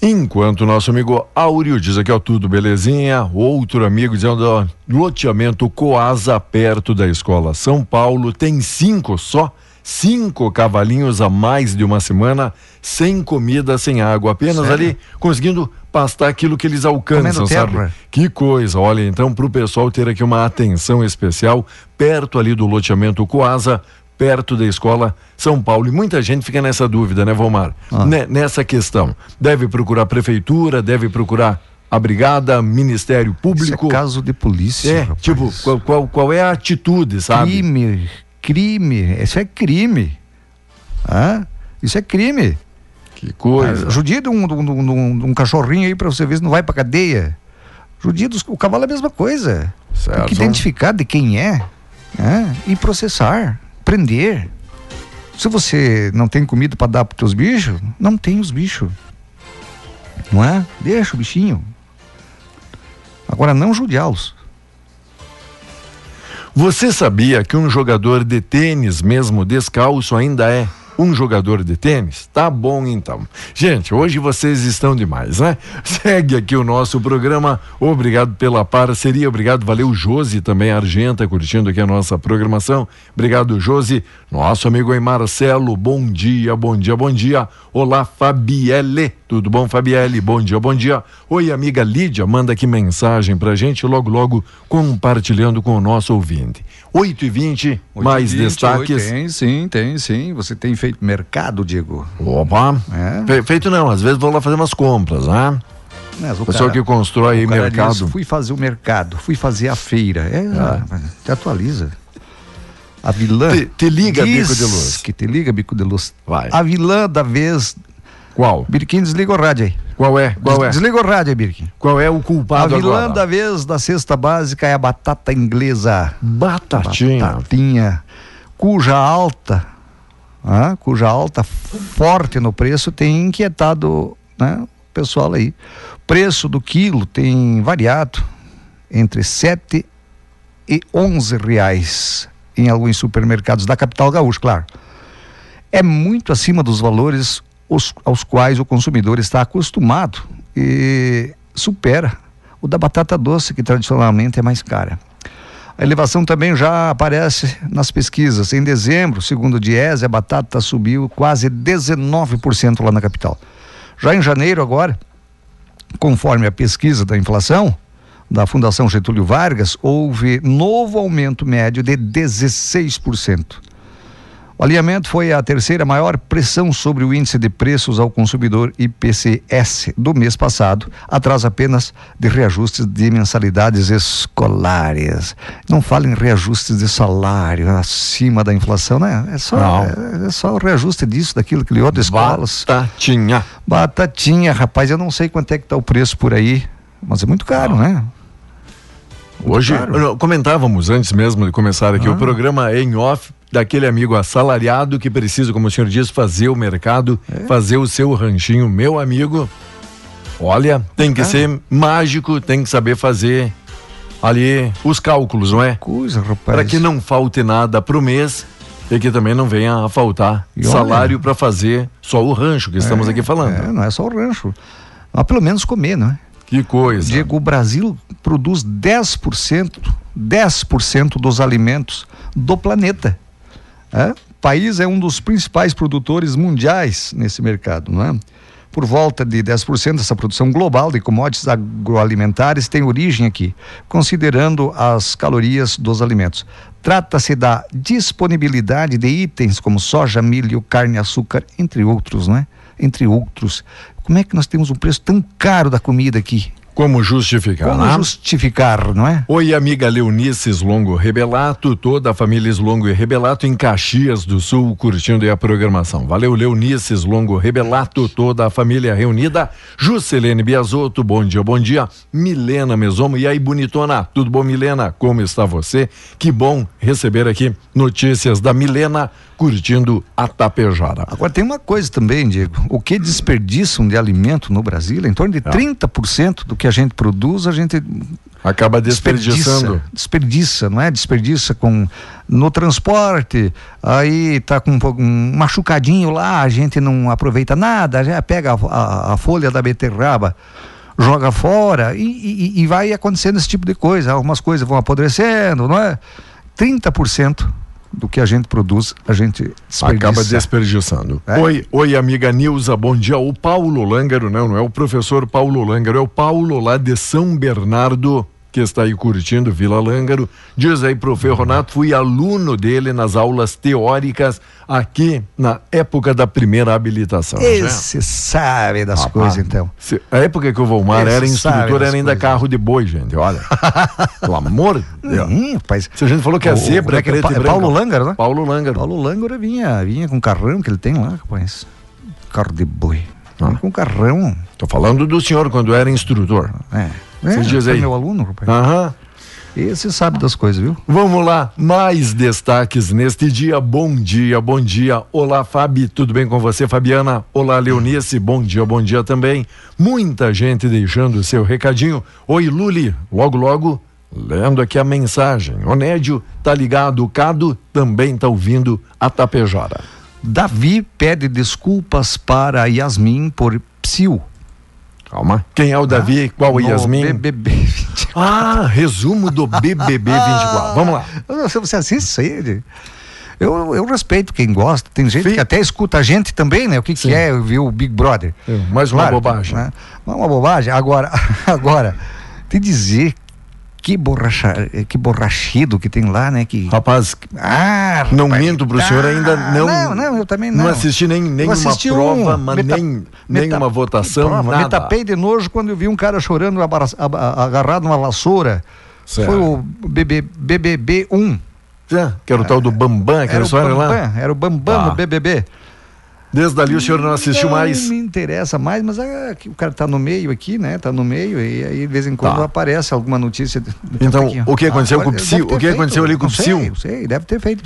Enquanto o nosso amigo Áureo diz aqui, ó, tudo belezinha. Outro amigo dizendo, ó, loteamento Coasa, perto da escola São Paulo, tem cinco só, cinco cavalinhos a mais de uma semana, sem comida, sem água, apenas Sério? ali conseguindo pastar aquilo que eles alcançam, sabe? Que coisa, olha, então pro pessoal ter aqui uma atenção especial, perto ali do loteamento Coasa, perto da escola São Paulo. E muita gente fica nessa dúvida, né, Valmar? Ah. Ne- nessa questão. Deve procurar a prefeitura, deve procurar a brigada, Ministério Público. Isso é caso de polícia. É, rapaz. tipo, qual, qual, qual é a atitude, sabe? Crime, crime, isso é crime. Isso é crime. Que coisa. Ah, judia de um, de um- de um- de um cachorrinho aí pra você ver se não vai pra cadeia. Judia dos, o cavalo é a mesma coisa. Tem Certo. que identificar de quem é, né? e processar, prender. Se você não tem comida para dar para teus bichos, não tem os bichos. Não é? Deixa o bichinho. Agora não judiá-los. Você sabia que um jogador de tênis, mesmo descalço, ainda é um jogador de tênis? Tá bom então. Gente, hoje vocês estão demais, né? [laughs] Segue aqui o nosso programa. Obrigado pela parceria, obrigado, valeu Josi também, Argenta, curtindo aqui a nossa programação. Obrigado, Josi. Nosso amigo aí Marcelo, bom dia, bom dia, bom dia. Olá, Fabielle. Tudo bom, Fabielle? Bom dia, bom dia. Oi, amiga Lídia, manda aqui mensagem pra gente, logo, logo compartilhando com o nosso ouvinte. 8 e 20 mais 8 e 20, destaques. Tem, sim, tem, sim. Você tem feito mercado, Diego. Opa! É. Fe- feito não, às vezes vou lá fazer umas compras, né? Mas o Pessoal que constrói o mercado. diz, fui fazer o mercado, fui fazer a feira. É, te atualiza. A vilã. Te- te liga, Bico de Luz. Que te liga, Bico de Luz. Vai. A vilã da vez. Qual? Birkin, desliga o rádio aí. Qual é? Qual é? Desliga o rádio aí, Birkin. Qual é o A culpado vilã agora? da vez da cesta básica é a batata inglesa. Batatinha. Batatinha. Cuja alta, ah, cuja alta forte no preço tem inquietado né, o pessoal aí. Preço do quilo tem variado entre 7 e 11 reais em alguns supermercados da capital gaúcha, claro. É muito acima dos valores os- aos quais o consumidor está acostumado e supera o da batata doce, que tradicionalmente é mais cara. A elevação também já aparece nas pesquisas. Em dezembro, segundo o Diese, a batata subiu quase 19% lá na capital. Já em janeiro, agora, conforme a pesquisa da inflação da Fundação Getúlio Vargas, houve novo aumento médio de 16%. O alinhamento foi a terceira maior pressão sobre o índice de preços ao consumidor IPCS do mês passado, atrás apenas de reajustes de mensalidades escolares. Não fala em reajustes de salário acima da inflação, né? É só, Não. é, é só o reajuste disso, daquilo que outras escolas. Batatinha. Batatinha, rapaz, eu não sei quanto é que tá o preço por aí, mas é muito caro, né? Hoje, caro. não, comentávamos antes mesmo de começar aqui Ah. o programa em off daquele amigo assalariado que precisa, como o senhor diz, fazer o mercado, É. fazer o seu ranchinho. Meu amigo, olha, tem que Ah. ser mágico, tem que saber fazer ali os cálculos, não é? Coisa, rapaz. Para que não falte nada pro mês e que também não venha a faltar E salário para fazer só o rancho que estamos É, aqui falando. É, não é só o rancho. Mas pelo menos comer, não é? Que coisa. Diego, o Brasil produz 10%, 10% dos alimentos do planeta. É? O país é um dos principais produtores mundiais nesse mercado, não é? Por volta de 10% dessa produção global de commodities agroalimentares tem origem aqui, considerando as calorias dos alimentos. Trata-se da disponibilidade de itens como soja, milho, carne, açúcar, entre outros, é? Entre outros. Como é que nós temos um preço tão caro da comida aqui? Como justificar, Como né? justificar, não é? Oi, amiga Leonice Slongo Rebelato, toda a família Slongo e Rebelato em Caxias do Sul, curtindo aí a programação. Valeu, Leonice Slongo Rebelato, toda a família reunida. Juscelene Biasotto, bom dia, bom dia. Milena Mesomo, e aí, bonitona? Tudo bom, Milena? Como está você? Que bom receber aqui notícias da Milena, curtindo a Tapejara. Agora tem uma coisa também, Diego. O que desperdiçam de alimento no Brasil, em torno de 30% do que a gente produz, a gente Acaba desperdiçando. Desperdiça, desperdiça, não é? Desperdiça com no transporte, aí tá com um, um machucadinho lá, a gente não aproveita nada, já pega a, a, a folha da beterraba, joga fora e, e, e, vai acontecendo esse tipo de coisa. Algumas coisas vão apodrecendo, não é? 30% do que a gente produz, a gente desperdiça. Acaba desperdiçando. É? Oi, oi, amiga Nilza, bom dia. O Paulo Langaro, não, não é o professor Paulo Langaro, é o Paulo lá de São Bernardo que está aí curtindo Vila Lângaro. Diz aí pro Ferronato, fui aluno dele nas aulas teóricas aqui na época da primeira habilitação. Esse sabe das ah, coisas, então. Se, a época que o Volmar Esse era instrutor, era ainda carro de boi, gente, olha. [laughs] Pelo amor de Deus. Hum, rapaz. Se a gente falou que a zebra é, que é é, e Paulo Lângaro, né? Paulo Lângaro. Paulo Lângaro vinha, vinha com o carrão que ele tem lá, rapaz. Carro de boi. Ah. Com carrão. Tô falando do senhor quando era instrutor. É. É, diz aí. meu aluno, rapaz. Aham. Esse sabe das coisas, viu? Vamos lá, mais destaques neste dia. Bom dia, bom dia. Olá, Fabi, tudo bem com você, Fabiana? Olá, Leonice, bom dia, bom dia também. Muita gente deixando o seu recadinho. Oi, Luli, logo, logo, lendo aqui a mensagem. Onédio, tá ligado? O Cado também tá ouvindo a Tapejara. Davi pede desculpas para Yasmin por psil Calma. Quem é o Davi? Ah, Qual o Yasmin? BBB 24. Ah, resumo do BBB 24. Vamos lá. Você assiste isso aí? Eu, eu respeito quem gosta. Tem gente que até escuta a gente também, né? O que, que é ver o Big Brother? É, mais uma claro, bobagem. Né? Uma bobagem. Agora, [laughs] agora, te dizer que borracha, que borrachido que tem lá, né? Que... Rapaz, ah, não rapaz, minto pro ah, senhor ainda não. Não, não, eu também não. Não assisti nem nenhuma assisti prova, um, mas meta, nem nenhuma votação, prova, nada. Me tapei de nojo quando eu vi um cara chorando agarrado numa vassoura. Certo. Foi o BB, BBB 1. É, que era o tal do Bambam, aquela história lá. Era o Bambam ah. no BBB. Desde ali o senhor não assistiu não mais? Não me interessa mais, mas é, o cara está no meio aqui, né? Está no meio e aí de vez em quando tá. aparece alguma notícia. Então, o que aconteceu ah, com o Psyu? O que feito, aconteceu ali com o Psyu? Sei, sei, deve ter feito.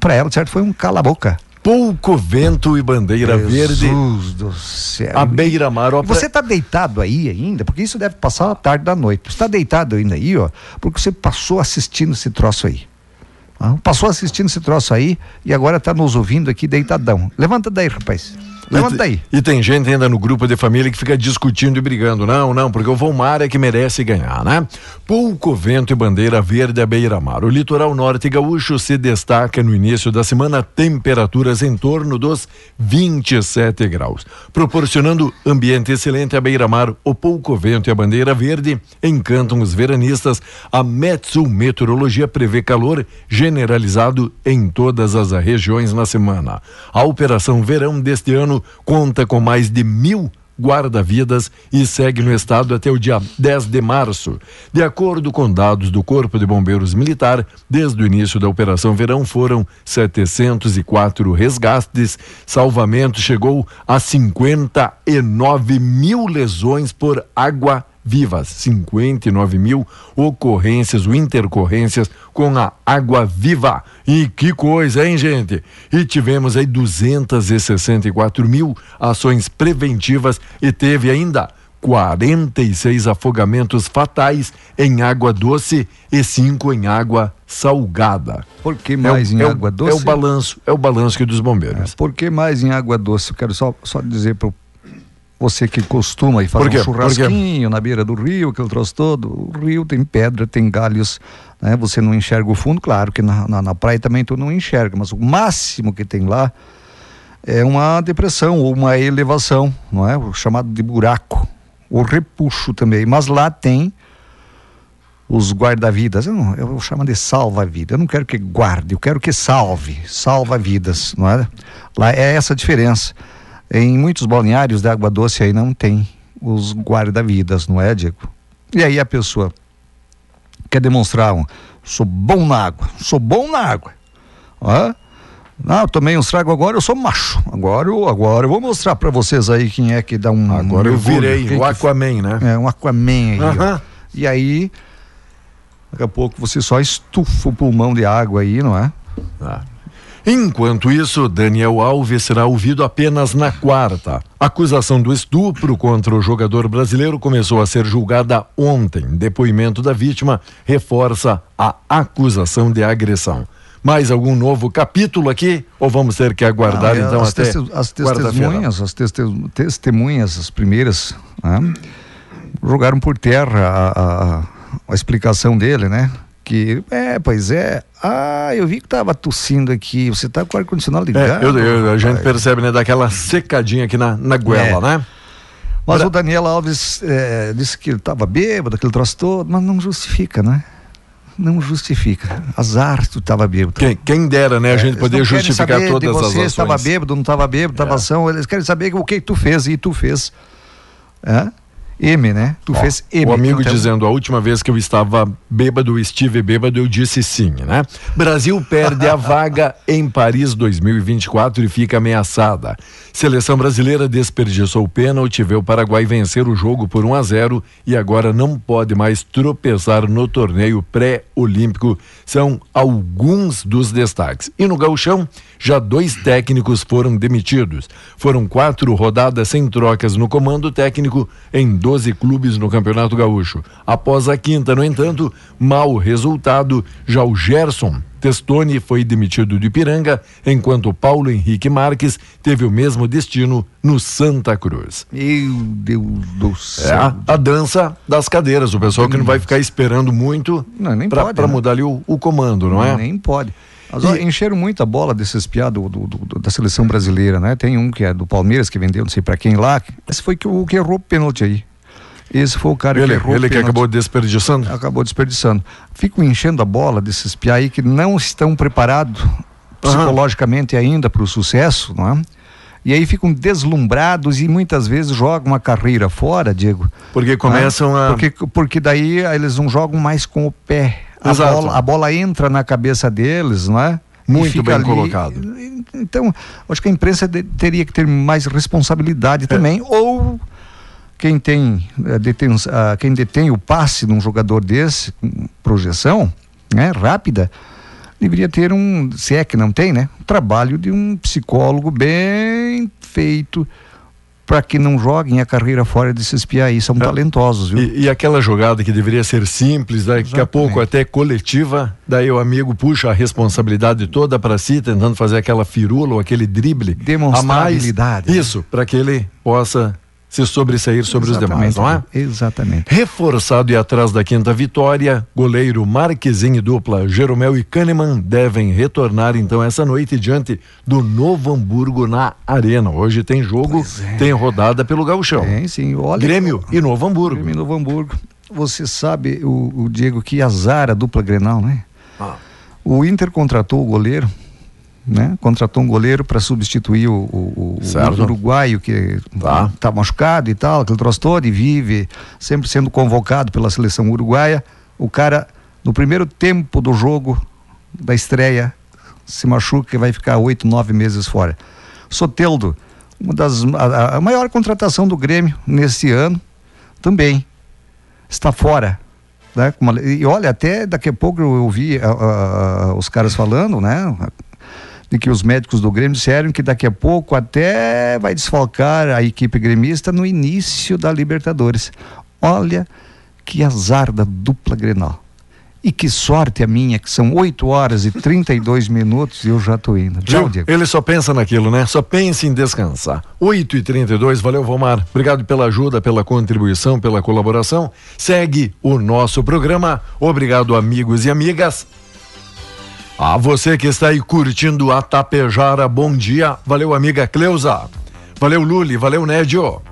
Para ela, certo, foi um cala-boca. Pouco vento e bandeira Jesus verde. Jesus do céu. A beira-mar. Você está deitado aí ainda? Porque isso deve passar a tarde da noite. Você está deitado ainda aí, ó, porque você passou assistindo esse troço aí. Passou assistindo esse troço aí e agora está nos ouvindo aqui deitadão. Levanta daí, rapaz. Levanta aí. E tem gente ainda no grupo de família que fica discutindo e brigando. Não, não, porque o Volmar é que merece ganhar, né? Pouco vento e bandeira verde à beira-mar. O litoral norte gaúcho se destaca no início da semana temperaturas em torno dos 27 graus, proporcionando ambiente excelente à beira-mar. O pouco vento e a bandeira verde encantam os veranistas. A Metsu Meteorologia prevê calor generalizado em todas as regiões na semana. A operação verão deste ano conta com mais de mil guarda-vidas e segue no estado até o dia 10 de março. De acordo com dados do Corpo de Bombeiros Militar, desde o início da Operação Verão foram 704 resgates, salvamento chegou a 59 mil lesões por água vivas, 59 mil ocorrências ou intercorrências com a água viva. E que coisa, hein, gente? E tivemos aí 264 mil ações preventivas e teve ainda 46 afogamentos fatais em água doce e cinco em água salgada. Por que mais é, em é água doce? É o balanço, é o balanço que dos bombeiros. É, por que mais em água doce? Eu quero só, só dizer para o você que costuma ir fazer um churrasquinho na beira do rio, que eu trouxe todo, o rio tem pedra, tem galhos, né? Você não enxerga o fundo, claro que na, na, na praia também tu não enxerga, mas o máximo que tem lá é uma depressão ou uma elevação, não é? O chamado de buraco, o repuxo também, mas lá tem os guarda-vidas, eu, não, eu chamo de salva-vida, eu não quero que guarde, eu quero que salve, salva-vidas, não é? Lá é essa a diferença. Em muitos balneários de água doce aí não tem os guarda-vidas, não é, Diego? E aí a pessoa quer demonstrar um, sou bom na água, sou bom na água. Ó, não, tomei um trago agora, eu sou macho. Agora eu, agora eu vou mostrar para vocês aí quem é que dá um. Agora um eu virei o Aquaman, né? É, um Aquaman aí. Ó. E aí, daqui a pouco você só estufa o pulmão de água aí, não é? Ah. Enquanto isso, Daniel Alves será ouvido apenas na quarta. A acusação do estupro contra o jogador brasileiro começou a ser julgada ontem. Depoimento da vítima reforça a acusação de agressão. Mais algum novo capítulo aqui? Ou vamos ter que aguardar é, então as até as testemunhas, as teste- testemunhas, as primeiras, né, jogaram por terra a, a- a explicação dele, né? Que, é, pois é, ah, eu vi que tava tossindo aqui, você tá com o ar-condicionado É, ligado? eu- eu- a gente percebe, né, daquela secadinha aqui na, na goela, É. né? Mas o Daniel Alves eh, disse que ele estava bêbado, aquele troço todo, mas não justifica, né? Não justifica. Azar tu estava bêbado. Quem, quem dera, né, a gente É, poder justificar todas as você ações. estava bêbado, não estava bêbado, estava ação. Eles querem saber o que tu fez e tu fez. É? M, né? Tu Ó, fez M. O amigo então- dizendo, a última vez que eu estava bêbado, estive bêbado, eu disse sim, né? Brasil perde a vaga [laughs] em Paris 2024 e fica ameaçada. Seleção brasileira desperdiçou o pênalti, vê o Paraguai vencer o jogo por 1 a 0 e agora não pode mais tropeçar no torneio pré-olímpico. São alguns dos destaques. E no gauchão, já dois técnicos foram demitidos. Foram quatro rodadas sem trocas no comando técnico em 12 clubes no Campeonato Gaúcho. Após a quinta, no entanto, mau resultado, já o Gerson Testoni foi demitido do Ipiranga, enquanto Paulo Henrique Marques teve o mesmo destino no Santa Cruz. Meu Deus do É céu. a, a dança das cadeiras, o pessoal que não vai ficar esperando muito Não, para né? mudar ali o, o comando, não é? Nem pode. Mas, ó, encheram muito a bola desses piados do, do- do- da seleção brasileira, né? Tem um que é do Palmeiras, que vendeu não sei pra quem lá. Esse foi que, o que errou o pênalti aí. Esse foi o cara Ele, que errou ele que acabou desperdiçando. Acabou desperdiçando. Ficam enchendo a bola desses piá aí que não estão preparados psicologicamente ainda para o sucesso, não é? E aí ficam deslumbrados e muitas vezes jogam a carreira fora, Diego. Porque começam né? a- Porque, porque daí eles não jogam mais com o pé. A Exato. bola, a bola entra na cabeça deles, não é? Muito bem colocado. Então, acho que a imprensa de- teria que ter mais É. responsabilidade também. Ou quem tem, eh, deten- ah, quem detém o passe de um jogador desse, com projeção né, rápida, deveria ter um, se é que não tem, né? Um trabalho de um psicólogo bem feito para que não joguem a carreira fora desses piá aí. São talentosos, viu? É. E, e aquela jogada que deveria ser simples, daqui a pouco até coletiva, daí o amigo puxa a responsabilidade toda para si, tentando fazer aquela firula ou aquele drible Demonstrar a mais. habilidade. Isso, para que ele possa se sobressair sobre os demais, não é? Exatamente. Reforçado e atrás da quinta vitória, goleiro Marquezinho e dupla Jeromel e Kahneman devem retornar então essa noite diante do Novo Hamburgo na Arena. Hoje tem jogo, tem rodada pelo Gauchão. Tem, sim. Olha, Grêmio e Novo Hamburgo. Grêmio e Novo Hamburgo. Você sabe, o, o Diego, que azar a dupla Grenal, né? Ah. O Inter contratou o goleiro, né? Contratou um goleiro para substituir o, o- o- uruguaio que Tá. tá machucado e tal, aquele troço todo e vive sempre sendo convocado pela seleção uruguaia. O cara, no primeiro tempo do jogo, da estreia, se machuca e vai ficar oito, nove meses fora. Soteldo, uma das a, a maior contratação do Grêmio nesse ano, também está fora. Né? E olha, até daqui a pouco eu ouvi ah, ah, os caras falando, né? De que os médicos do Grêmio disseram que daqui a pouco até vai desfalcar a equipe gremista no início da Libertadores. Olha que azar da dupla Grenal. E que sorte a minha, que são 8 horas e 32 [laughs] minutos e eu já tô indo. Tchau? Diego. Ele só pensa naquilo, né? Só pensa em descansar. 8 e 32 valeu, Vomar. Obrigado pela ajuda, pela contribuição, pela colaboração. Segue o nosso programa. Obrigado, amigos e amigas. A você que está aí curtindo a Tapejara, bom dia. Valeu, amiga Cleusa. Valeu, Luli. Valeu, Nédio.